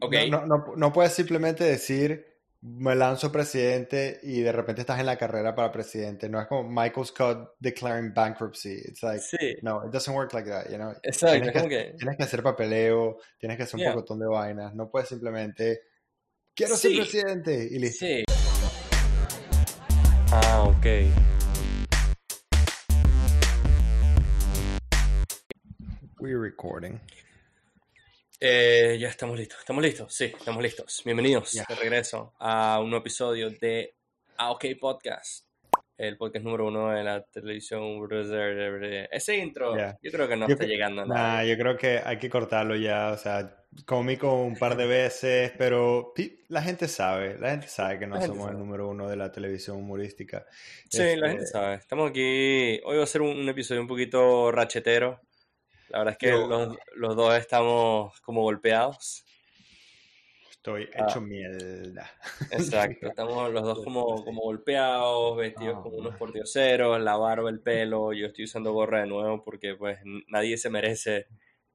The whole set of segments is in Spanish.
No, no, no, no puedes simplemente decir me lanzo presidente y de repente estás en la carrera para presidente. No es como Michael Scott declaring bankruptcy. It's like, Sí, no, it doesn't work like that, you know. exacto, Tienes es que, como que... tienes que hacer papeleo, tienes que hacer un Yeah. de vainas. No puedes simplemente, quiero ser presidente y listo. sí. Ah, ok. We're recording. Eh, ya estamos listos, estamos listos, sí, estamos listos. Bienvenidos Ya. de regreso a un nuevo episodio de AOK Podcast, el podcast número uno de la televisión. Ese intro, Ya. yo creo que no Yo está llegando a Nah, yo creo que hay que cortarlo ya, o sea, cómico un par de veces, pero la gente sabe, la gente sabe que no somos el sabe. número uno de la televisión humorística. Sí, la gente Este, sabe. Estamos aquí. Hoy va a ser un, un episodio un poquito rachetero. La verdad es que yo los, los dos estamos como golpeados. estoy Ah, hecho mierda. exacto. Estamos los dos como, como golpeados, vestidos Ah, como unos portioceros, la barba, el pelo. Yo estoy usando gorra de nuevo porque pues nadie se merece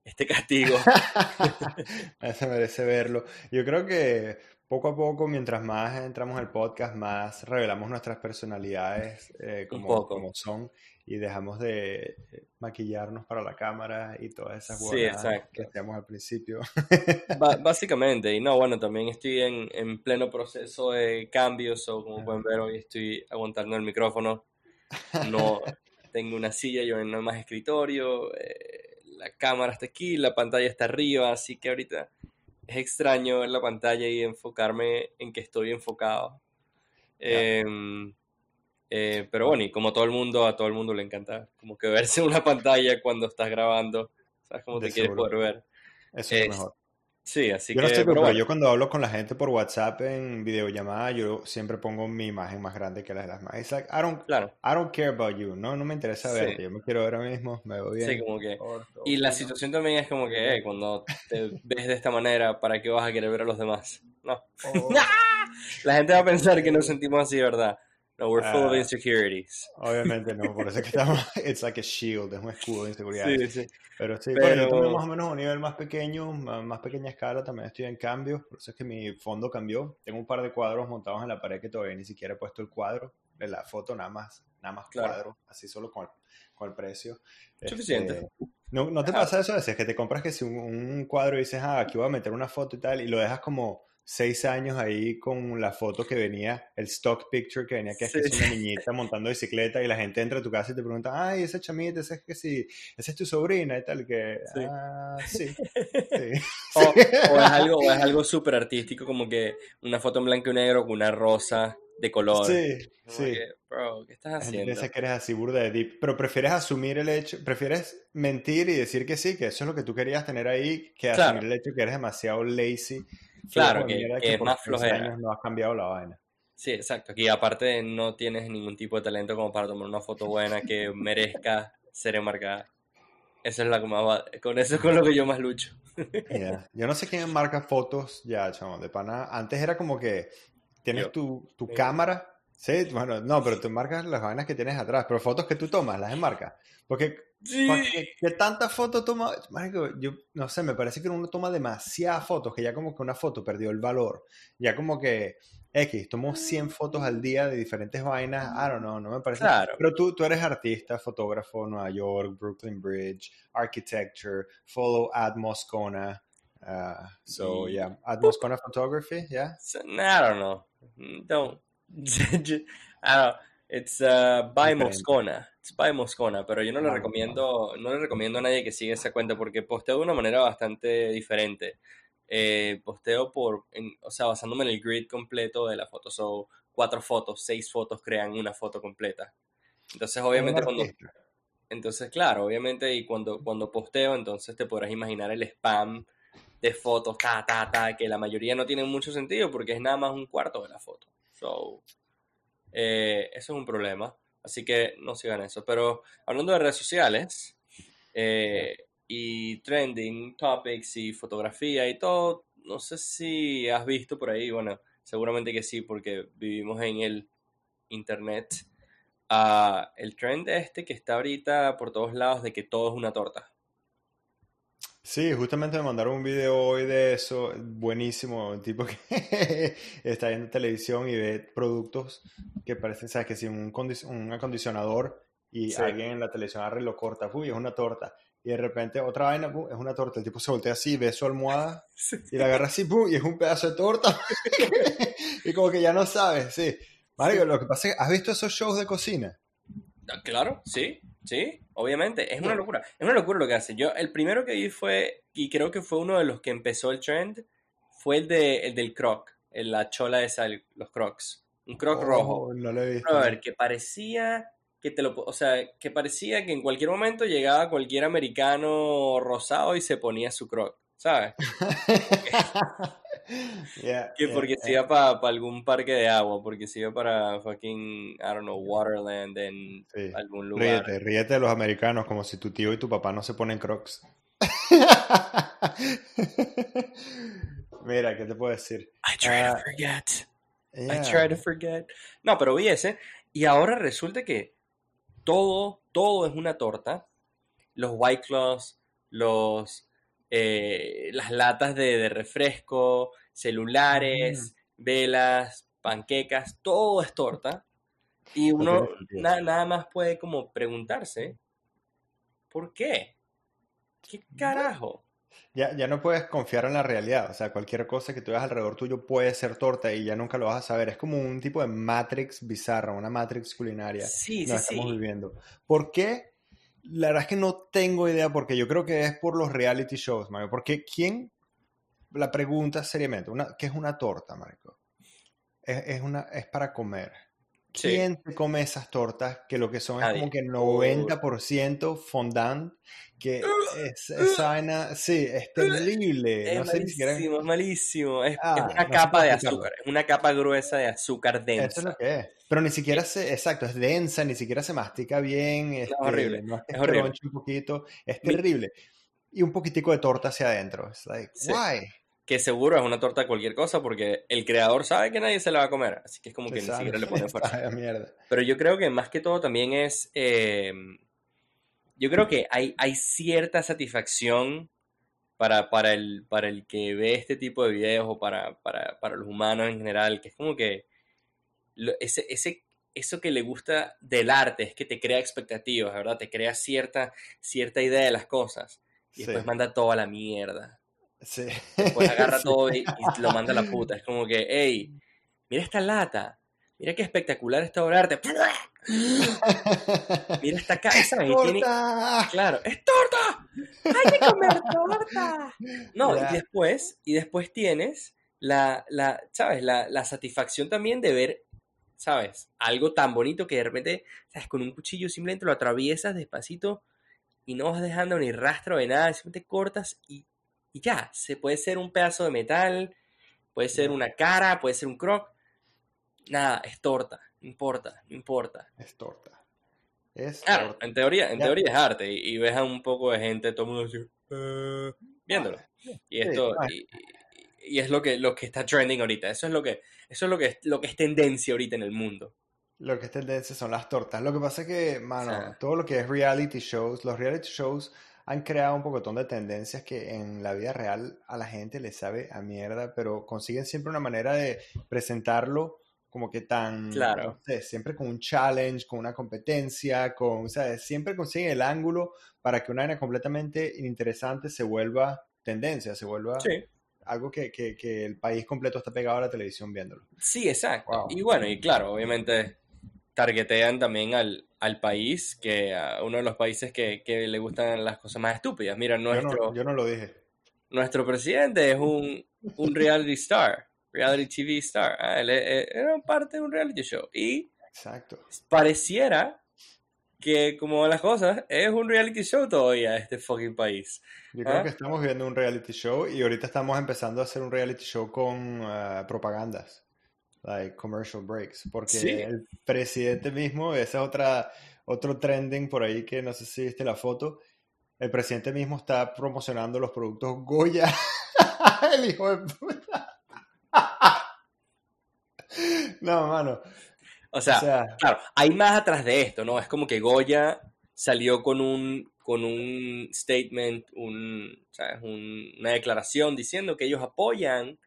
este castigo. Nadie se merece verlo. Yo creo que poco a poco, mientras más entramos al podcast, más revelamos nuestras personalidades eh, como, como son y dejamos de eh, maquillarnos para la cámara y todas esas Sí, huevadas que hacíamos al principio. Básicamente, y no, bueno, también estoy en, en pleno proceso de cambios, o como pueden ver, hoy estoy aguantando el micrófono. No tengo una silla, yo no hay más escritorio, eh, la cámara está aquí, la pantalla está arriba, así que ahorita es extraño ver la pantalla y enfocarme en que estoy enfocado. Ya. Em, eh, pero bueno, y como todo el mundo, a todo el mundo le encanta como que verse en una pantalla cuando estás grabando, sabes cómo De te quieres seguro. poder ver. Eso es mejor. sí, así Yo no que, estoy pero pero bueno. yo cuando hablo con la gente por WhatsApp en videollamada, yo siempre pongo mi imagen más grande que las de las demás. It's like, I don't, Claro, I don't care about you, no, no me interesa sí, verte, yo me quiero ver ahora mismo, me veo sí, bien, como que... Y la no. situación también es como que eh, cuando te ves de esta manera, ¿para qué vas a querer ver a los demás? No. Oh, La gente va a pensar que nos sentimos así, ¿verdad? No, we're full of ah, insecurities. obviamente no, por eso es que estamos, it's like a shield, es un escudo de inseguridades. Sí, sí. Pero sí, bueno, yo más Pero, o menos a un nivel más pequeño, más pequeña escala, también estoy en cambio, por eso es que mi fondo cambió. Tengo un par de cuadros montados en la pared que todavía ni siquiera he puesto el cuadro, de la foto nada más, nada más claro, cuadro, así solo con el, con el precio. suficiente. Este, ¿no, no te pasa eso a veces? Que te compras que si un, un cuadro y dices, ah, aquí voy a meter una foto y tal, y lo dejas como seis años ahí con la foto que venía, el stock picture que venía, que es que Sí, es una niñita montando bicicleta y la gente entra a tu casa y te pregunta, ay, esa chamita, esa es que sí, esa es tu sobrina y tal, que, sí. ah, sí, sí, O, es algo, o es algo súper artístico, como que una foto en blanco y negro con una rosa de color. Sí, Como sí. que, bro, ¿qué estás haciendo? piensa que eres así burda de deep, pero prefieres asumir el hecho, prefieres mentir y decir que sí, que eso es lo que tú querías tener ahí, que asumir el hecho que eres demasiado lazy, claro, que, que que es 15 flojera. años no has cambiado la vaina. Sí, exacto. Aquí aparte no tienes ningún tipo de talento como para tomar una foto buena que merezca ser enmarcada. Eso es la que más va- con eso es con lo que yo más lucho. Yeah. Yo no sé quién marca fotos ya, chamo, de pana. Antes era como que tienes Yo. tu, tu Sí. cámara, sí, bueno, no, pero tú marcas las vainas que tienes atrás, pero fotos que tú tomas, las enmarcas. Porque, ¿pa' Sí. qué, qué tantas fotos toma? Marico, yo no sé, me parece que uno toma demasiadas fotos, que ya como que una foto perdió el valor. Ya como que, X, tomo 100 fotos al día de diferentes vainas, I don't know, no me parece. Claro. Pero tú, tú eres artista, fotógrafo, Nueva York, Brooklyn Bridge, architecture, follow Ad Moscona. Uh, so, yeah, Ad Moscona Photography, yeah? so, I don't know. Don't. I don't. It's uh, by Diferente. Moscona. It's by Moscona, pero yo no le recomiendo, no le recomiendo a nadie que siga esa cuenta porque posteo de una manera bastante diferente. Eh, posteo por, en- o sea, basándome en el grid completo de la foto. So, cuatro fotos, seis fotos crean una foto completa. Entonces, obviamente, cuando, entonces, claro, obviamente, y cuando, cuando posteo, entonces te podrás imaginar el spam de fotos, ta, ta, ta, que la mayoría no tienen mucho sentido porque es nada más un cuarto de la foto. So, eh, eso es un problema. Así que no sigan eso. Pero hablando de redes sociales eh, y trending topics y fotografía y todo, no sé si has visto por ahí, bueno, seguramente que sí, porque vivimos en el internet. ah, el trend este que está ahorita por todos lados de que todo es una torta. Sí, justamente me mandaron un video hoy de eso, buenísimo, un tipo que está viendo televisión y ve productos que parecen, sabes, que si un, un acondicionador y alguien en la televisión agarra y lo corta, uy, es una torta. Y de repente otra vaina, es una torta. El tipo se voltea así, ve su almohada y la agarra así, ¡pum! y es un pedazo de torta. y como que ya no sabes, sí. Mario, lo que pasa es que, ¿has visto esos shows de cocina? Ah, claro, sí. Sí, obviamente, es una locura. Es una locura lo que hace. Yo, el primero que vi fue, y creo que fue uno de los que empezó el trend, fue el, de, el del croc, la chola esa, los crocs. Un croc rojo. Oh, no lo he visto. A ver, que parecía que te lo, o sea, que parecía que en cualquier momento llegaba cualquier americano rosado y se ponía su croc, ¿sabes? que porque se iba para algún parque de agua, porque se iba para fucking, I don't know, Waterland en algún lugar. Ríete, ríete de los americanos como si tu tío y tu papá no se ponen crocs. Mira, ¿qué te puedo decir? I try to ah, forget. I try to forget. No, pero vi ese. Y ahora resulta que todo, todo es una torta. Los White Claws, los eh, las latas de, refresco, celulares, velas, panquecas, todo es torta. Y uno nada más puede como preguntarse, ¿por qué? ¿Qué carajo? Ya, ya no puedes confiar en la realidad, o sea, cualquier cosa que tú veas alrededor tuyo puede ser torta y ya nunca lo vas a saber. Es como un tipo de Matrix bizarra, una Matrix culinaria. Sí, sí, estamos viviendo. ¿Por qué la verdad es que no tengo idea porque yo creo que es por los reality shows, Mario. Porque ¿quién? La pregunta seriamente, una, ¿qué es una torta, Marco? Es, una, es para comer. ¿Quién te come esas tortas que lo que son es como que 90% fondant? Que es, esa vaina, sí, es terrible. Es malísimo, es malísimo. Es, ah, una capa de azúcar, es una capa gruesa de azúcar densa. Eso es lo que es. Pero ni siquiera se, exacto, es densa, ni siquiera se mastica bien. es este, horrible. es, horrible. un poquito, es terrible. Y un poquitico de torta hacia adentro. Es like, why? Que seguro es una torta de cualquier cosa porque el creador sabe que nadie se la va a comer. Así que es como que ni siquiera le pone fuerza. Pero yo creo que más que todo también es. Eh, yo creo que hay, hay cierta satisfacción para, para, el, para el que ve este tipo de videos o para, para, para los humanos en general, que es como que ese, ese, eso que le gusta del arte es que te crea expectativas, ¿verdad? Te crea cierta, cierta idea de las cosas y después manda todo a la mierda. Sí. Después agarra todo y, lo manda a la puta. Es como que, hey, mira esta lata, mira qué espectacular esta obra de arte. Mira esta casa. Y tiene... Claro, ¡es torta! ¡Hay que comer torta! No, y después, y después tienes la, la ¿sabes? La, la satisfacción también de ver ¿sabes? Algo tan bonito que de repente, ¿sabes? Con un cuchillo simplemente lo atraviesas despacito y no vas dejando ni rastro de nada, simplemente cortas y, ya, se puede ser un pedazo de metal, puede ser una cara, puede ser un croc, nada, es torta, no importa, no importa. Es torta. Es claro, en teoría, en teoría es arte y, ves a un poco de gente, todo el mundo así, eh", viéndolo. Y esto, y es lo que, lo que está trending ahorita. Eso es lo que, eso es lo que, es, lo que es tendencia ahorita en el mundo. Lo que es tendencia son las tortas. Lo que pasa es que, mano, todo lo que es reality shows, los reality shows han creado un pocotón de tendencias que en la vida real a la gente le sabe a mierda, pero consiguen siempre una manera de presentarlo como que tan, claro. no sé, siempre con un challenge, con una competencia, con, o sea, siempre consiguen el ángulo para que una vaina completamente interesante se vuelva tendencia, se vuelva sí algo que, que, el país completo está pegado a la televisión viéndolo. Sí, exacto. Y bueno, y claro, obviamente targetean también al, al país, que a uno de los países que, que, le gustan las cosas más estúpidas. Mira, nuestro... Yo no, lo dije. Nuestro presidente es un, un reality star, reality TV star. Ah, él, era parte de un reality show. Y Exacto. pareciera que como las cosas, es un reality show todavía este fucking país. Yo creo ¿Ah? que estamos viendo un reality show y ahorita estamos empezando a hacer un reality show con uh, propagandas, like commercial breaks, porque el presidente mismo, esa es otra, otro trending por ahí que no sé si viste la foto, el presidente mismo está promocionando los productos Goya, el hijo de puta. no, mano. O sea, claro, hay más atrás de esto, ¿no? Es como que Goya salió con un, con un statement, un, ¿sabes? Un, una declaración diciendo que ellos apoyan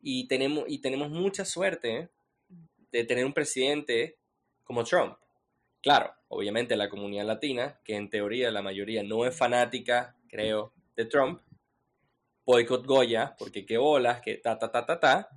y tenemos, y tenemos mucha suerte de tener un presidente como Trump. Claro, obviamente la comunidad latina, que en teoría la mayoría no es fanática, creo, de Trump, boicot Goya, porque qué bolas, que ta, ta, ta, ta, ta.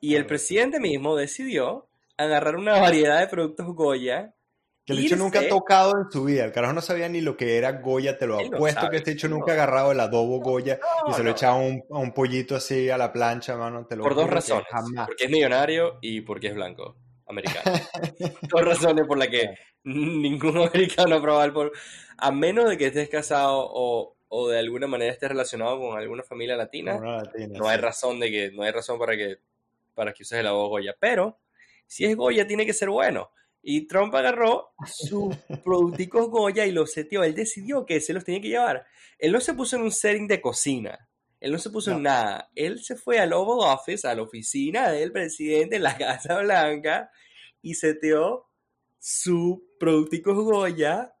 Y el presidente mismo decidió agarrar una variedad de productos Goya que el hecho nunca ha tocado en su vida. El carajo no sabía ni lo que era Goya, te lo apuesto que este hecho nunca ha agarrado el adobo Goya y se lo echaba a un, un, pollito así a la plancha, mano. Te lo por dos razones. Porque es millonario y porque es blanco, americano. dos razones por las que ningún americano ha probado por... A menos de que estés casado o, o, de alguna manera estés relacionado con alguna familia latina, no hay razón de que no hay razón para que para que uses el adobo Goya. Pero si es Goya tiene que ser bueno. Y Trump agarró sus producticos Goya y los setió. Él decidió que se los tenía que llevar. Él no se puso en un setting de cocina. Él no se puso en nada. Él se fue al Oval Office, a la oficina del presidente en la Casa Blanca y seteó su producticos Goya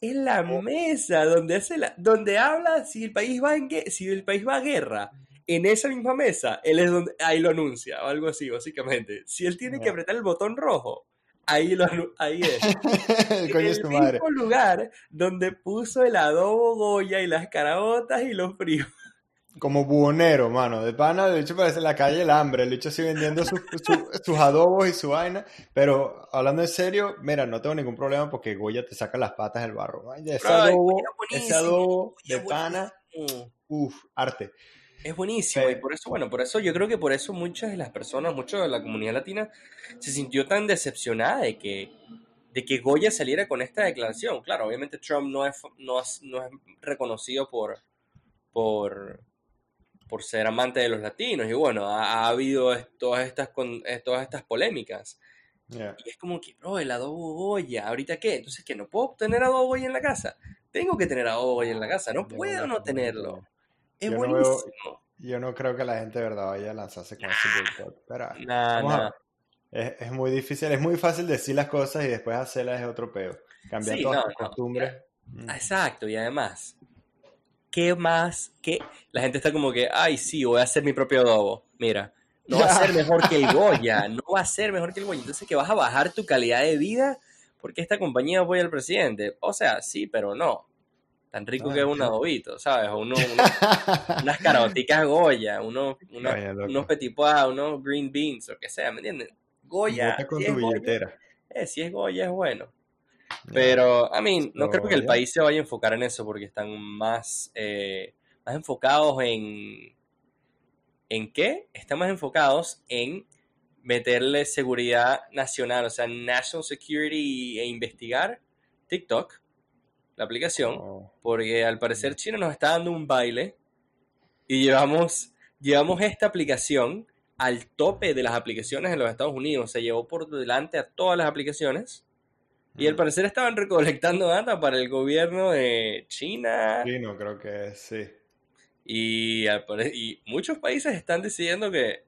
en la mesa donde, hace la, donde habla si el país va en si el país va a guerra. En esa misma mesa, él es donde ahí lo anuncia o algo así, básicamente. Si él tiene que apretar el botón rojo, ahí, lo, ahí es. el en el mismo lugar donde puso el adobo Goya y las carabotas y los fríos. Como buonero, mano. De pana, de hecho parece la calle el hambre. El hecho sigue vendiendo sus adobos y su vaina. Pero hablando en serio, mira, no tengo ningún problema porque Goya te saca las patas del barro. Ese adobo, ese adobo de pana, uff, arte. Es buenísimo y por eso, bueno, por eso yo creo que por eso muchas de las personas, mucha de la comunidad latina se sintió tan decepcionada de que, de que Goya saliera con esta declaración. Claro, obviamente Trump no es, no es, reconocido por, por, por ser amante de los latinos y bueno, ha, habido todas estas, con, eh, todas estas polémicas. Y es como que, bro, el adobo Goya, ¿ahorita qué? Entonces, ¿qué? ¿No puedo tener adobo Goya en la casa? Tengo que tener adobo Goya en la casa, no puedo no tenerlo. Es yo buenísimo. No yo no creo que la gente de verdad vaya a lanzarse con ese boicot. Pero Es, es, muy difícil, es muy fácil decir las cosas y después hacerlas es otro peo. Cambiar todas las costumbres. Mm. Exacto, y además, ¿qué más? ¿Qué? La gente está como que, ay, sí, voy a hacer mi propio adobo. Mira, no va a ser mejor que el Goya, no va a ser mejor que el Goya. Entonces, que vas a bajar tu calidad de vida porque esta compañía apoya al presidente. O sea, sí, pero no tan rico que es un adobito, ¿sabes? Uno, unas caroticas Goya, uno, unos petit pois, unos green beans, o que sea, ¿me entiendes? Goya. Con tu billetera. eh, si es Goya es bueno. Pero, a mí, no creo que el país se vaya a enfocar en eso porque están más, eh, más enfocados en... ¿En qué? Están más enfocados en meterle seguridad nacional, o sea, national security e investigar TikTok la aplicación, oh. porque al parecer China nos está dando un baile y llevamos, llevamos esta aplicación al tope de las aplicaciones en los Estados Unidos. Se llevó por delante a todas las aplicaciones. Y al mm. parecer estaban recolectando data para el gobierno de China. Chino, creo que sí. Y, y muchos países están decidiendo que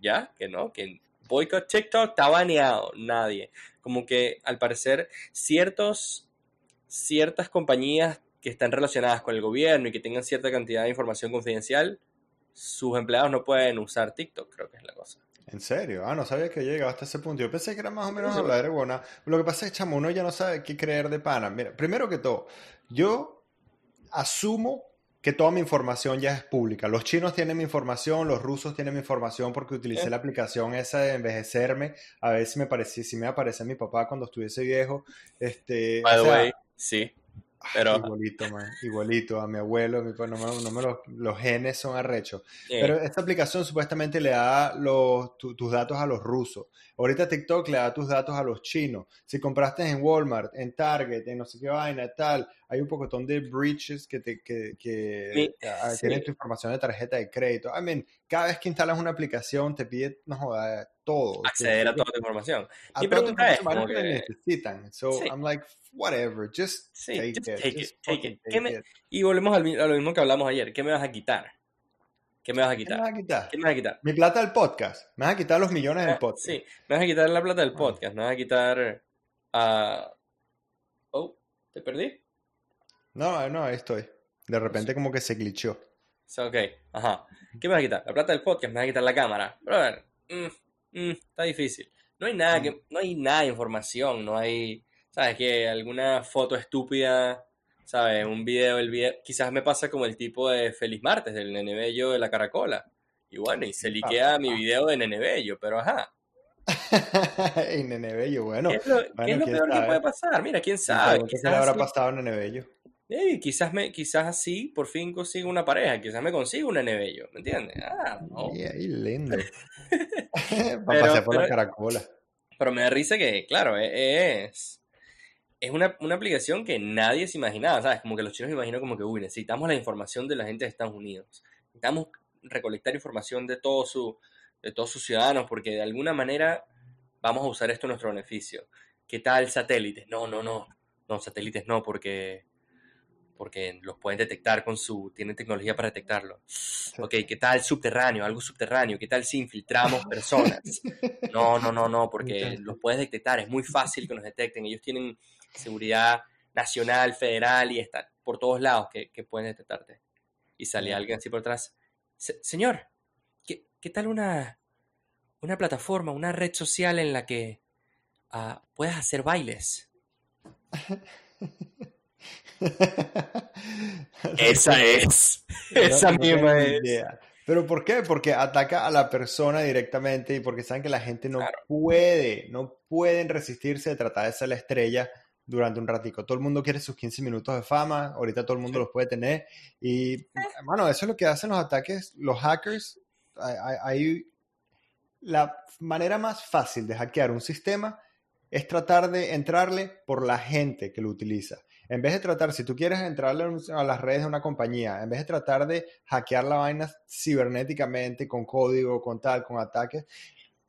ya, que no, que boicot TikTok está baneado. Nadie. Como que al parecer ciertos ciertas compañías que están relacionadas con el gobierno y que tengan cierta cantidad de información confidencial, sus empleados no pueden usar TikTok, creo que es la cosa. ¿En serio? Ah, no sabía que llegaba hasta ese punto. Yo pensé que era más o menos hablar de buena. Lo que pasa es que, chamo, uno ya no sabe qué creer de pana. Mira, primero que todo, yo asumo que toda mi información ya es pública. Los chinos tienen mi información, los rusos tienen mi información porque utilicé la aplicación esa de envejecerme, a ver si me parecía, si me aparece mi papá cuando estuviese viejo. Este, Sí. Pero... Igualito, man. Igualito a mi abuelo, mi, no no me los, genes son arrechos. Pero esta aplicación supuestamente le da los, tus datos a los rusos. Ahorita TikTok le da tus datos a los chinos. Si compraste en Walmart, en Target, en no sé qué vaina, tal, hay un pocotón de breaches que, te, que, que tienen tu información de tarjeta de crédito. I mean, cada vez que instalas una aplicación te pide, no joda, todo. Acceder a toda tu información. A y pregunta es, como que... necesitan. So I'm like, whatever, just take it. Take it. Y volvemos a lo mismo que hablamos ayer. ¿Qué me vas a quitar? ¿Qué me vas a quitar? ¿Qué me vas a quitar? ¿Qué me vas a quitar? Mi plata del podcast. Me vas a quitar los millones del podcast. Sí, me vas a quitar la plata del podcast. Me vas a quitar. Uh... Oh, ¿Te perdí? No, no, ahí estoy. De repente como que se glitchó. Ok, ajá. ¿Qué me vas a quitar? La plata del podcast, me vas a quitar la cámara. Brother, mm, mm, está difícil. No hay nada que, no hay nada de información, no hay, ¿sabes? Que alguna foto estúpida, ¿sabes? Un video, el video, quizás me pasa como el tipo de Feliz Martes, del Nene Bello de la Caracola. Y bueno, y se liquea mi video de Nene Bello, pero ajá. en Nene Bello, bueno. ¿Qué es lo, bueno, qué es lo peor que puede pasar? Mira, quién sabe. ¿Qué le habrá pasado a Nene Bello? Ey, quizás, me, quizás así por fin consigo una pareja, quizás me consigo un nene bello, ¿me entiendes? Ah, no. Y ahí lindo. Para Pero- pasear por la pero- caracola. Pero me da risa que, claro, e- es, es una, una aplicación que nadie se imaginaba, ¿sabes? Como que los chinos imaginan como que, uy, necesitamos la información de la gente de Estados Unidos. Necesitamos recolectar información de, todo su, de todos sus ciudadanos porque de alguna manera vamos a usar esto a nuestro beneficio. ¿Qué tal satélites? No, no, no. No, satélites no, porque, porque los pueden detectar con su... Tienen tecnología para detectarlo. Ok, ¿qué tal subterráneo? Algo subterráneo. ¿Qué tal si infiltramos personas? No, no, no, no, porque los puedes detectar, es muy fácil que nos detecten. Ellos tienen seguridad nacional, federal y está por todos lados que, que pueden detectarte. Y Ya. alguien así por atrás. "Se- señor, ¿qué, qué tal una, una plataforma, una red social en la que ah, puedas hacer bailes? Esa es. Esa No- misma es. idea. ¿Pero por qué? Porque ataca a la persona directamente y porque saben que la gente no Claro. puede, no pueden resistirse de tratar de ser la estrella durante un ratico. Todo el mundo quiere sus 15 minutos de fama, ahorita todo el mundo Sí. los puede tener. Y, bueno, eso es lo que hacen los ataques, los hackers. Hay- hay- la manera más fácil de hackear un sistema es tratar de entrarle por la gente que lo utiliza. En vez de tratar, si tú quieres entrarle a las redes de una compañía, en vez de tratar de hackear la vaina cibernéticamente, con código, con tal, con ataques,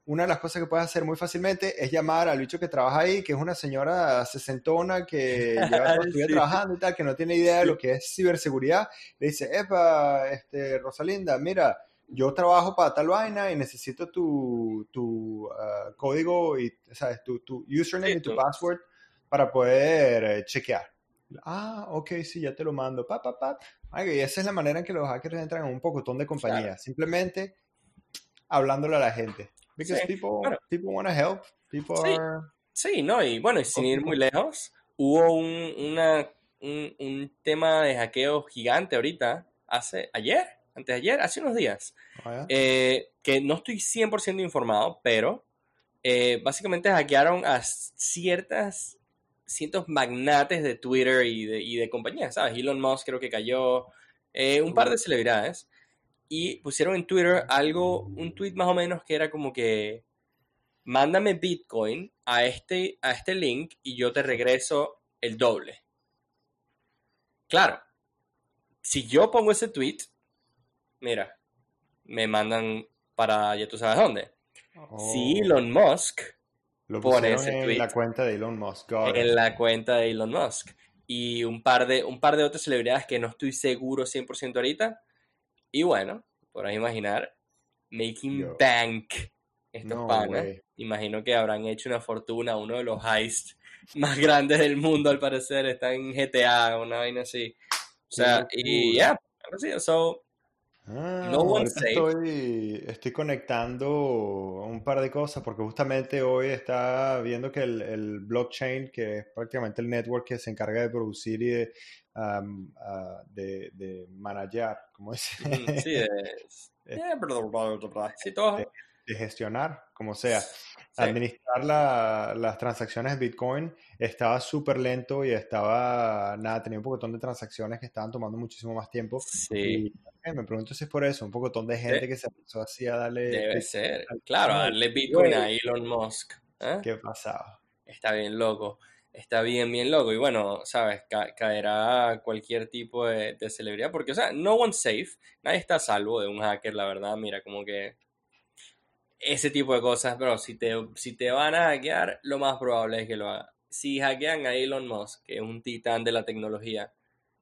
una de las cosas que puedes hacer muy fácilmente es llamar al bicho que trabaja ahí, que es una señora sesentona que lleva toda su vida trabajando y tal, que no tiene idea de lo que es ciberseguridad. Le dice, epa, este, Rosalinda, mira, yo trabajo para tal vaina y necesito tu, tu ah, código y, ¿sabes? Tu, tu username Sí, y tu password para poder eh, chequear. Ah, ok, sí, ya te lo mando. Pa, pa, pa. Ay, y esa es la manera en que los hackers entran en un pocotón de compañías. Simplemente hablándole a la gente. Because Sí, people, bueno. people want to help. People Sí. are... Sí, no, y bueno, y sin ir muy lejos, hubo un, una, un, un tema de hackeo gigante ahorita, hace ayer, antes de ayer, hace unos días, Vaya. eh, que no estoy 100% informado, pero eh, básicamente hackearon a ciertas, ciertos magnates de Twitter y de, y de compañías, ¿sabes? Elon Musk creo que cayó, eh, un par de celebridades, y pusieron en Twitter algo, un tweet más o menos que era como que mándame Bitcoin a este, a este link y yo te regreso el doble. Claro, si yo pongo ese tweet, mira, me mandan para ya tú sabes dónde. Si Oh, Elon Musk lo pone ese en tweet la cuenta de Elon Musk. It. en la cuenta de Elon Musk y un par de, un par de otras celebridades que no estoy seguro 100% ahorita. Y bueno, podrás imaginar, making Yo. bank estos No panas. way. Imagino que habrán hecho una fortuna, uno de los heists más grandes del mundo al parecer, está en GTA, una vaina así. O sea, y ya, así, so, Ah, No ahorita safe. estoy, estoy conectando un par de cosas porque justamente hoy está viendo que el, el blockchain, que es prácticamente el network que se encarga de producir y de, um, ah, de, de manejar, como dice, sí, de, sí, todo, de gestionar, como sea. Sí, Administrar la- las transacciones de Bitcoin estaba súper lento y estaba, nada, tenía un pocotón de transacciones que estaban tomando muchísimo más tiempo. sí. Y eh, me pregunto si es por eso, un pocotón de gente que se empezó así a darle Debe Bitcoin ser. Claro, No, darle Bitcoin a Elon Musk. ¿eh? ¿Qué pasaba? Está bien loco. Está bien, bien loco. Y bueno, sabes, Ca- caerá cualquier tipo de, de celebridad. Porque, o sea, no one's safe. Nadie está a salvo de un hacker, la verdad. Mira, como que ese tipo de cosas, pero si te, si te van a hackear, lo más probable es que lo hagan. Si hackean a Elon Musk, que es un titán de la tecnología,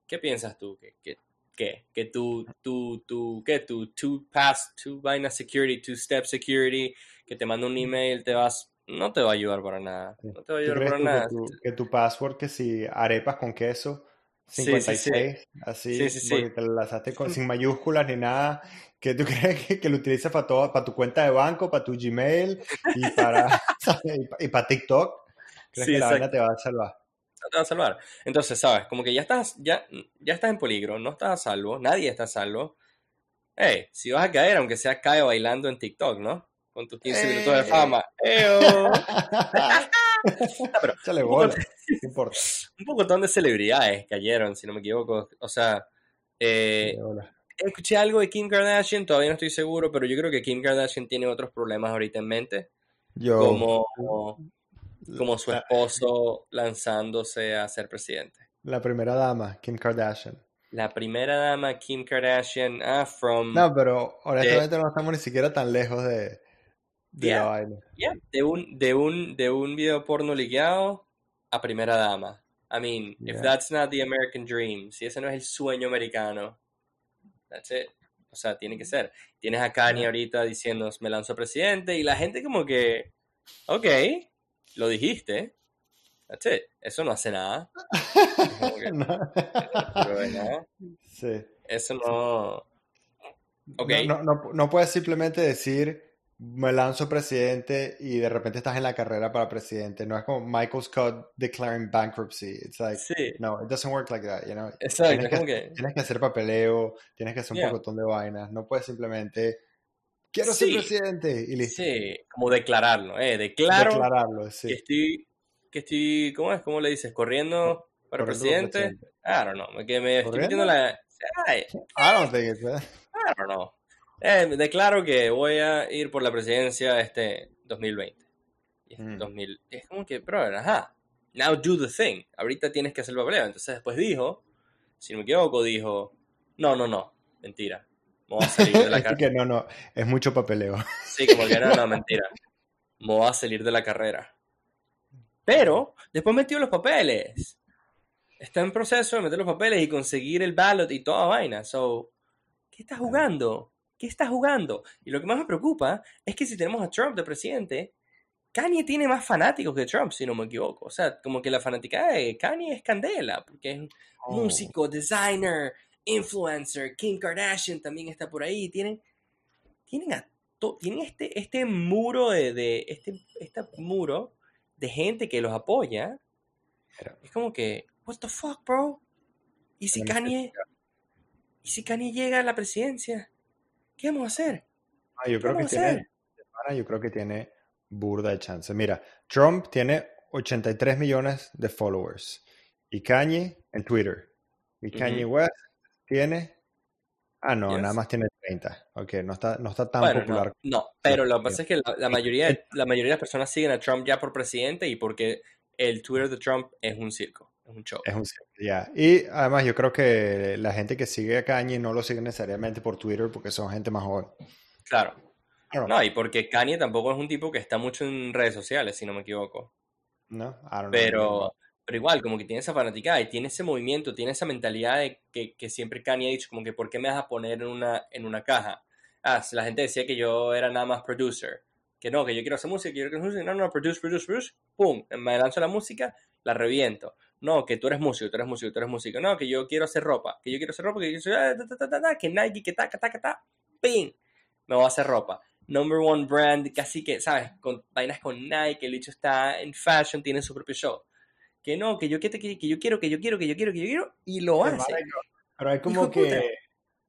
¿qué piensas tú? ¿Que, que, que, que tú, tú, tú, qué tú, two pass, two vaina security, two step security, que te manda un email, te vas no te va a ayudar para nada. No te va a ¿Tú ayudar para tú que nada. tu, que tu password, que si arepas con queso, Sí, sí, sí. 56, así, Sí, sí, sí. porque te la lanzaste con, sin mayúsculas ni nada, que tú crees que, que lo utilizas para todo, para tu cuenta de banco, para tu Gmail y para, y pa- y para TikTok? ¿Crees que la vaina te va a salvar? Te va a salvar. Entonces, ¿sabes? Como que ya estás, ya, ya estás en peligro, no estás a salvo, nadie está a salvo. Hey, si vas a caer, aunque sea cae bailando en TikTok, ¿no? Con tus 15 minutos de Eh. fama. ¡Eo! pero Échale un poco, bola, no importa. un pocotón de celebridades cayeron, si no me equivoco. O sea, eh, escuché algo de Kim Kardashian, todavía no estoy seguro, pero yo creo que Kim Kardashian tiene otros problemas ahorita en mente, Yo, como, como su esposo lanzándose a ser presidente. la primera dama, Kim Kardashian. La primera dama, Kim Kardashian, ah, from, No, pero de, honestamente no estamos ni siquiera tan lejos de, de la yeah, vaina. yeah, de un, de un, de un video porno liqueado a primera dama. I mean, if Yeah. that's not the American dream, si ese no es el sueño americano, that's it. O sea, tiene que ser. Tienes a Kanye ahorita diciendo, me lanzo presidente, y la gente como que, ok, lo dijiste, that's it. Eso no hace nada. Que, No. no de nada. Sí. Eso no, ok, No, no, no, no puedes simplemente decir me lanzo presidente y de repente estás en la carrera para presidente. No es como Michael Scott declaring bankruptcy. It's like, sí, no, it doesn't work like that, you know. exacto, Tienes es que, que, tienes que hacer papeleo, tienes que hacer un yeah, pocotón de vainas. No puedes simplemente quiero ser presidente y listo. sí, como declararlo, eh, declaro Declararlo, que sí. estoy, que estoy, ¿cómo es? ¿Cómo le dices? Corriendo para Corriendo presidente. presidente. I don't know, que me estoy metiendo ¿Corriendo? la, ay, I don't think it's that. I don't know. Eh, declaro que voy a ir por la presidencia este 2020. Y este Mm. 2000, es como que, brother, ajá, now do the thing. Ahorita tienes que hacer el papeleo. Entonces después dijo, si no me equivoco, dijo, no, no, no, mentira. Me voy a salir de la carrera. que no, no, es mucho papeleo. Sí, como que no, no, mentira. Me voy a salir de la carrera. Pero después metió los papeles. Está en proceso de meter los papeles y conseguir el ballot y toda vaina. So, ¿qué está jugando? ¿Qué está jugando? Y lo que más me preocupa es que si tenemos a Trump de presidente, Kanye tiene más fanáticos que Trump, si no me equivoco. O sea, como que la fanática de Kanye es candela, porque es Oh. músico, designer, influencer, Kim Kardashian también está por ahí. Tienen, tienen, a to- tienen este, este muro de, de- este, este muro de gente que los apoya. Pero, Es como que, what the fuck, bro? ¿Y si Kanye, y si Kanye llega a la presidencia? ¿Qué vamos a hacer? ah, yo ¿Qué creo que tiene, yo creo que tiene burda de chance. Mira, Trump tiene 83 millones de followers y Kanye en Twitter. Y Kanye Ujú. West tiene... Ah, no, nada Yes. más tiene 30. Ok, no está, no está tan Bueno, no, popular. no, pero lo que pasa es que la, la mayoría, la mayoría de las personas siguen a Trump ya por presidente y porque el Twitter de Trump es un circo, es un show. Es un ya. Y además yo creo que la gente que sigue a Kanye no lo sigue necesariamente por Twitter porque son gente más joven. Claro. Don't No, y porque Kanye tampoco es un tipo que está mucho en redes sociales, si no me equivoco. know, ¿no? I don't know. Pero, pero igual, como que tiene esa fanaticada y tiene ese movimiento, tiene esa mentalidad de que, que siempre Kanye ha dicho, como que ¿por qué me vas a poner en una, en una caja? Ah, si la gente decía que yo era nada más producer. Que no, que yo quiero hacer música, que yo quiero hacer música. No, no, produce, produce, produce. Pum, me lanzo la música, la reviento. No, que tú eres músico, tú eres músico, tú eres músico. No, que yo quiero hacer ropa, que yo quiero hacer ropa, que yo quiero hacer, ah, ta, ta, ta, ta, que Nike, que ta, ta, ta, ta, ping, me voy a hacer ropa. Number one brand, casi que, ¿sabes? Con vainas con Nike, el hecho está en fashion, tiene su propio show. Que no, que yo, que, que, que yo quiero, que yo quiero, que yo quiero, que yo quiero, y lo hace. Pero hay Hijo como puta. que...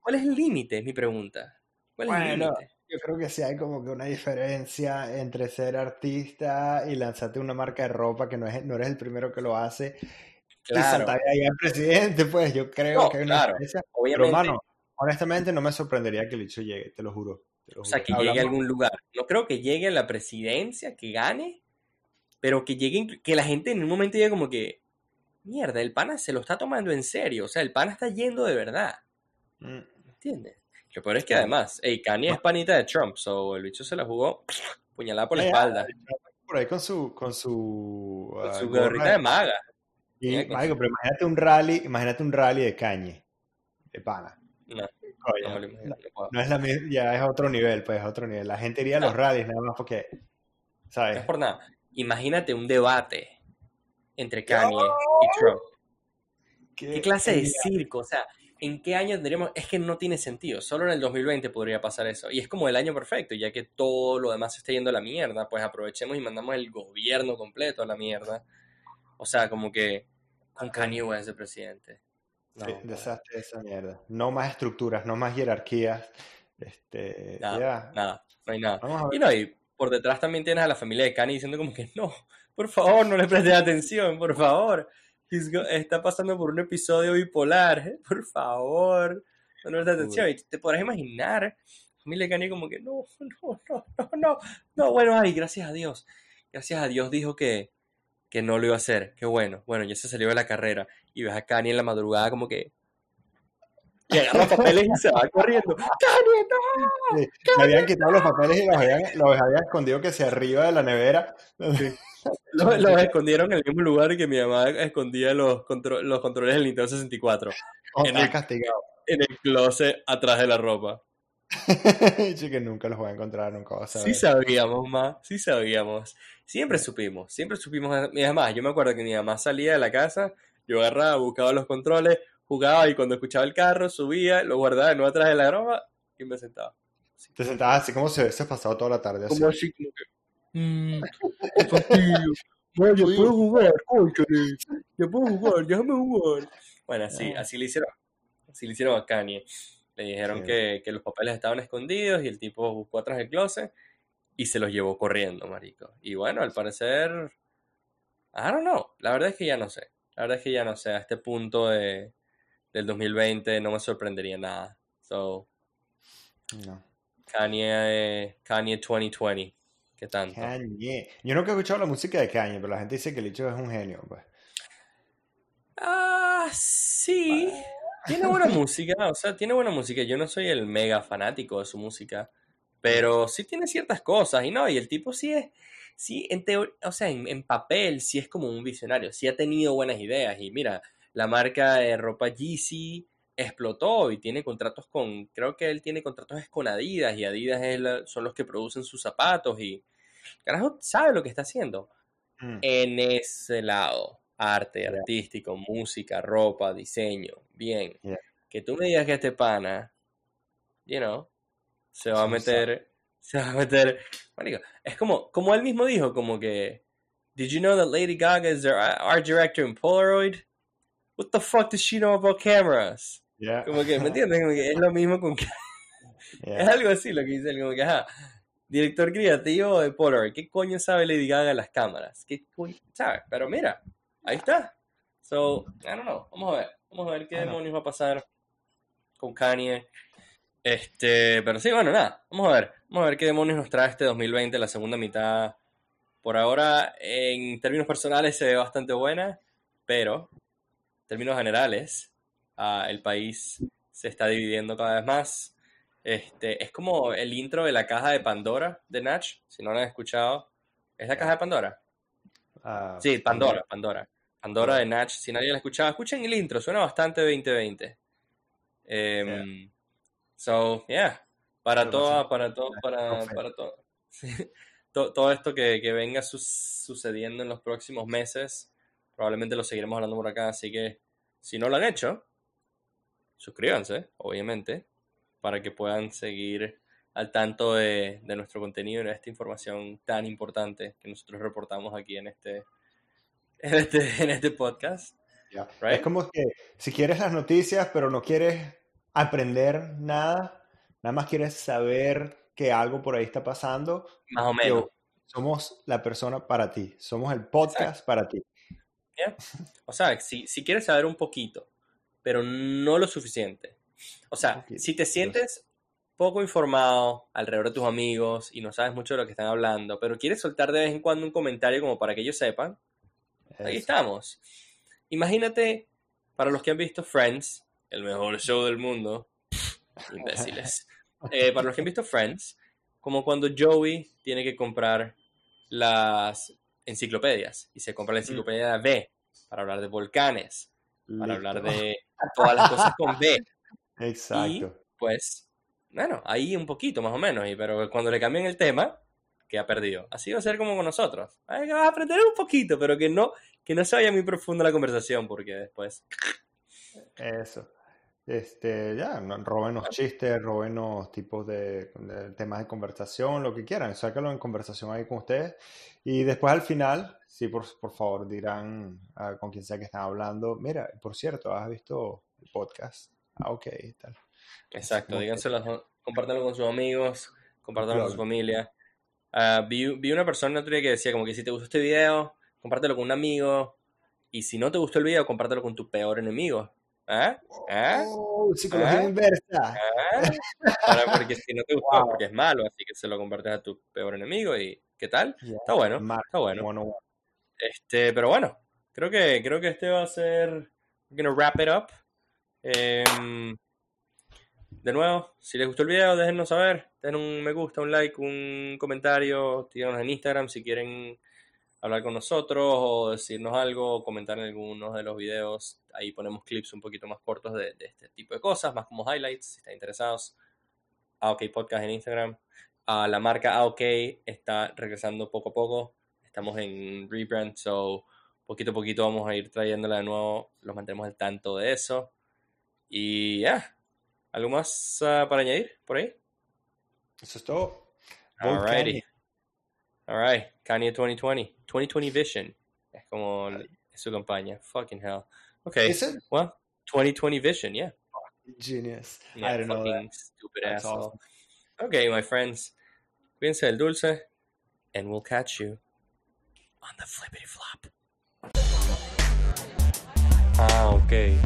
¿Cuál es el límite? Es mi pregunta. ¿Cuál es el Bueno, límite? Yo creo que sí hay como que una diferencia entre ser artista y lanzarte una marca de ropa que no, es, no eres el primero que lo hace y Claro. ahí al presidente, pues yo creo No, que hay una claro. diferencia. Pero, Obviamente, mano, honestamente no me sorprendería que el hecho llegue, te lo juro. te lo o sea, juro. que llegue a Hablamos- algún lugar. No creo que llegue a la presidencia, que gane, pero que llegue, que la gente en un momento diga como que, mierda, el pana se lo está tomando en serio. O sea, el pana está yendo de verdad. Mm, ¿Entiendes? Lo peor es que además, hey, Kanye es panita de Trump, so el bicho se la jugó puñalada por la ya, espalda. Por ahí con su, con su, Con ah, su gorrita de maga. Y, marico, pero imagínate un rally, imagínate un rally de cañe, de pana. No, no no, es la ya es otro nivel, pues es otro nivel. La gente iría a los rallies nada más porque ¿sabes? No es por nada. Imagínate un debate entre Kanye y Trump. ¿Qué, clase de circo? O sea, ¿en qué año tendríamos? Es que no tiene sentido. Solo en el 2020 podría pasar eso. Y es como el año perfecto, ya que todo lo demás se está yendo a la mierda. Pues aprovechemos y mandamos el gobierno completo a la mierda. O sea, como que con Kanye West de presidente. No, desastre esa mierda. No más estructuras, no más jerarquías. Este, nada, nada, no hay nada. Y no, y por detrás también tienes a la familia de Kanye diciendo como que no, por favor, no le prestes atención, por favor está pasando por un episodio bipolar, ¿eh? por favor, no le atención. Y te podrás imaginar, familia Kanye como que, no, no, no, no, no, no, bueno, ay, gracias a Dios, gracias a Dios dijo que, que no lo iba a hacer, qué bueno, bueno, ya se salió de la carrera, y ves a Kanye en la madrugada como que, y agarra papeles y se va corriendo. ¡Kanye, no! Sí, habían quitado los papeles y los habían, los habían escondido que se arriba de la nevera. Sí. Los, escondieron en el mismo lugar que mi mamá escondía los, los controles del Nintendo 64. en el, castigado. En el closet atrás de la ropa. sí, que nunca los voy a encontrar, nunca vas a Sí sabíamos, ma, sí sabíamos. Siempre supimos, siempre supimos. Y además, yo me acuerdo que mi mamá salía de la casa, yo agarraba, buscaba los controles, jugaba y cuando escuchaba el carro, subía, lo guardaba de nuevo atrás de la ropa y me sentaba. Te sentabas así como si hubiese pasado toda la tarde. Como así, como Mmm, qué fastidio. No, yo puedo jugar. Yo puedo jugar, déjame jugar. Bueno, así, así le hicieron. Así le hicieron a Kanye. Le dijeron que, que, los papeles estaban escondidos y el tipo buscó atrás del closet y se los llevó corriendo, marico. Y bueno, al parecer. I don't know. La verdad es que ya no sé. La verdad es que ya no sé. A este punto de, del 2020 no me sorprendería nada. So. No. Kanye, Kanye 2020. ¿Qué tanto? Kanye. Yo nunca he escuchado la música de Kanye, pero la gente dice que el hecho es un genio, pues. Ah, sí. Tiene buena música, o sea, tiene buena música. Yo no soy el mega fanático de su música, pero sí tiene ciertas cosas. Y no, y el tipo sí es, sí, en teoría, o sea, en, papel sí es como un visionario, sí ha tenido buenas ideas. Y mira, la marca de ropa Yeezy explotó y tiene contratos con, creo que él tiene contratos con Adidas y Adidas son los que producen sus zapatos y carajo sabe lo que está haciendo mm. en ese lado, arte, artístico, música, ropa, diseño, bien. Que tú me digas que este pana, you know, se va a meter, se va a meter, es como, como él mismo dijo, como que, did you know that Lady Gaga is our art director in Polaroid? What the fuck does she know about cameras? Como que, ¿me entiendes? Como que es lo mismo con que... Es algo así lo que dice él, como que, ajá, director creativo de Polaroid, ¿qué coño sabe Lady Gaga de las cámaras? ¿Qué coño sabe? Pero mira, ahí está. So, I don't know, vamos a ver, vamos a ver qué demonios va a pasar con Kanye. Este, pero sí, bueno, nada, vamos a ver, vamos a ver qué demonios nos trae este 2020, la segunda mitad. Por ahora, en términos personales, se ve bastante buena, pero en términos generales, el país se está dividiendo cada vez más. Este, es como el intro de la caja de Pandora de Natch, si no lo han escuchado. ¿Es la caja de Pandora? Ah, sí, Pandora, Pandora. Pandora de Natch, si nadie la ha escuchado, escuchen el intro, suena bastante 2020. Em, so, yeah, para todo, para todo, para, para todo. todo, esto que, venga sucediendo en los próximos meses, probablemente lo seguiremos hablando por acá, así que si no lo han hecho, suscríbanse, obviamente, para que puedan seguir al tanto de, nuestro contenido y de esta información tan importante que nosotros reportamos aquí en este, en este, en este podcast. Es como que si quieres las noticias, pero no quieres aprender nada, nada más quieres saber que algo por ahí está pasando. Más o menos. Somos la persona para ti, somos el podcast para ti. O sea, si, si quieres saber un poquito pero no lo suficiente. O sea, si te sientes poco informado alrededor de tus amigos y no sabes mucho de lo que están hablando, pero quieres soltar de vez en cuando un comentario como para que ellos sepan, ahí estamos. Imagínate, para los que han visto Friends, el mejor show del mundo, imbéciles, eh, para los que han visto Friends, como cuando Joey tiene que comprar las enciclopedias y se compra la mm. enciclopedia B para hablar de volcanes, para hablar de todas las cosas con B. Exacto. Y, pues, bueno, ahí un poquito más o menos, y, pero cuando le cambian el tema, que ha perdido. Así va a ser como con nosotros. Hay que aprender un poquito, pero que no, que no se vaya muy profunda la conversación, porque después. Eso. Este, ya, robenos chistes, robenos tipos de, temas de conversación, lo que quieran, sácalo en conversación ahí con ustedes. Y después al final, sí, por, por favor, dirán con quien sea que están hablando, mira, por cierto, ¿has visto el podcast? Ah, ok, tal. Exacto, díganselo, compártanlo con sus amigos, compártanlo con su familia. Uh, vi, vi, una persona otro día que decía como que si te gustó este video, compártelo con un amigo. Y si no te gustó el video, compártelo con tu peor enemigo. ¿Ah? ¿Ah? Oh, psicología ¿Ah? inversa. ¿Ah? porque si no te gustó, porque es malo, así que se lo compartes a tu peor enemigo y ¿qué tal? Está bueno, está bueno. Este, pero bueno, creo que creo que este va a ser gonna wrap it up. Em, de nuevo, si les gustó el video, déjenos saber, den un me gusta, un like, un comentario, díganos en Instagram si quieren hablar con nosotros o decirnos algo, o comentar en algunos de los videos. Ahí ponemos clips un poquito más cortos de, este tipo de cosas, más como highlights, si están interesados. AOK Podcast en Instagram. La marca AOK está regresando poco a poco. Estamos en rebrand, so poquito a poquito vamos a ir trayéndola de nuevo. Los mantenemos al tanto de eso. Y ya, ¿algo más uh, para añadir por ahí? Eso es todo. Alrighty. Alright, Kanye 2020. 2020 Vision. Es como es su campaña. Fucking hell. Okay. Is it? Well, 2020 Vision, yeah. Genius. Yeah, I don't know that. Stupid That's asshole. Awesome. Okay, my friends. Cuídense el dulce. And we'll catch you on the flippity flop. Ah, okay.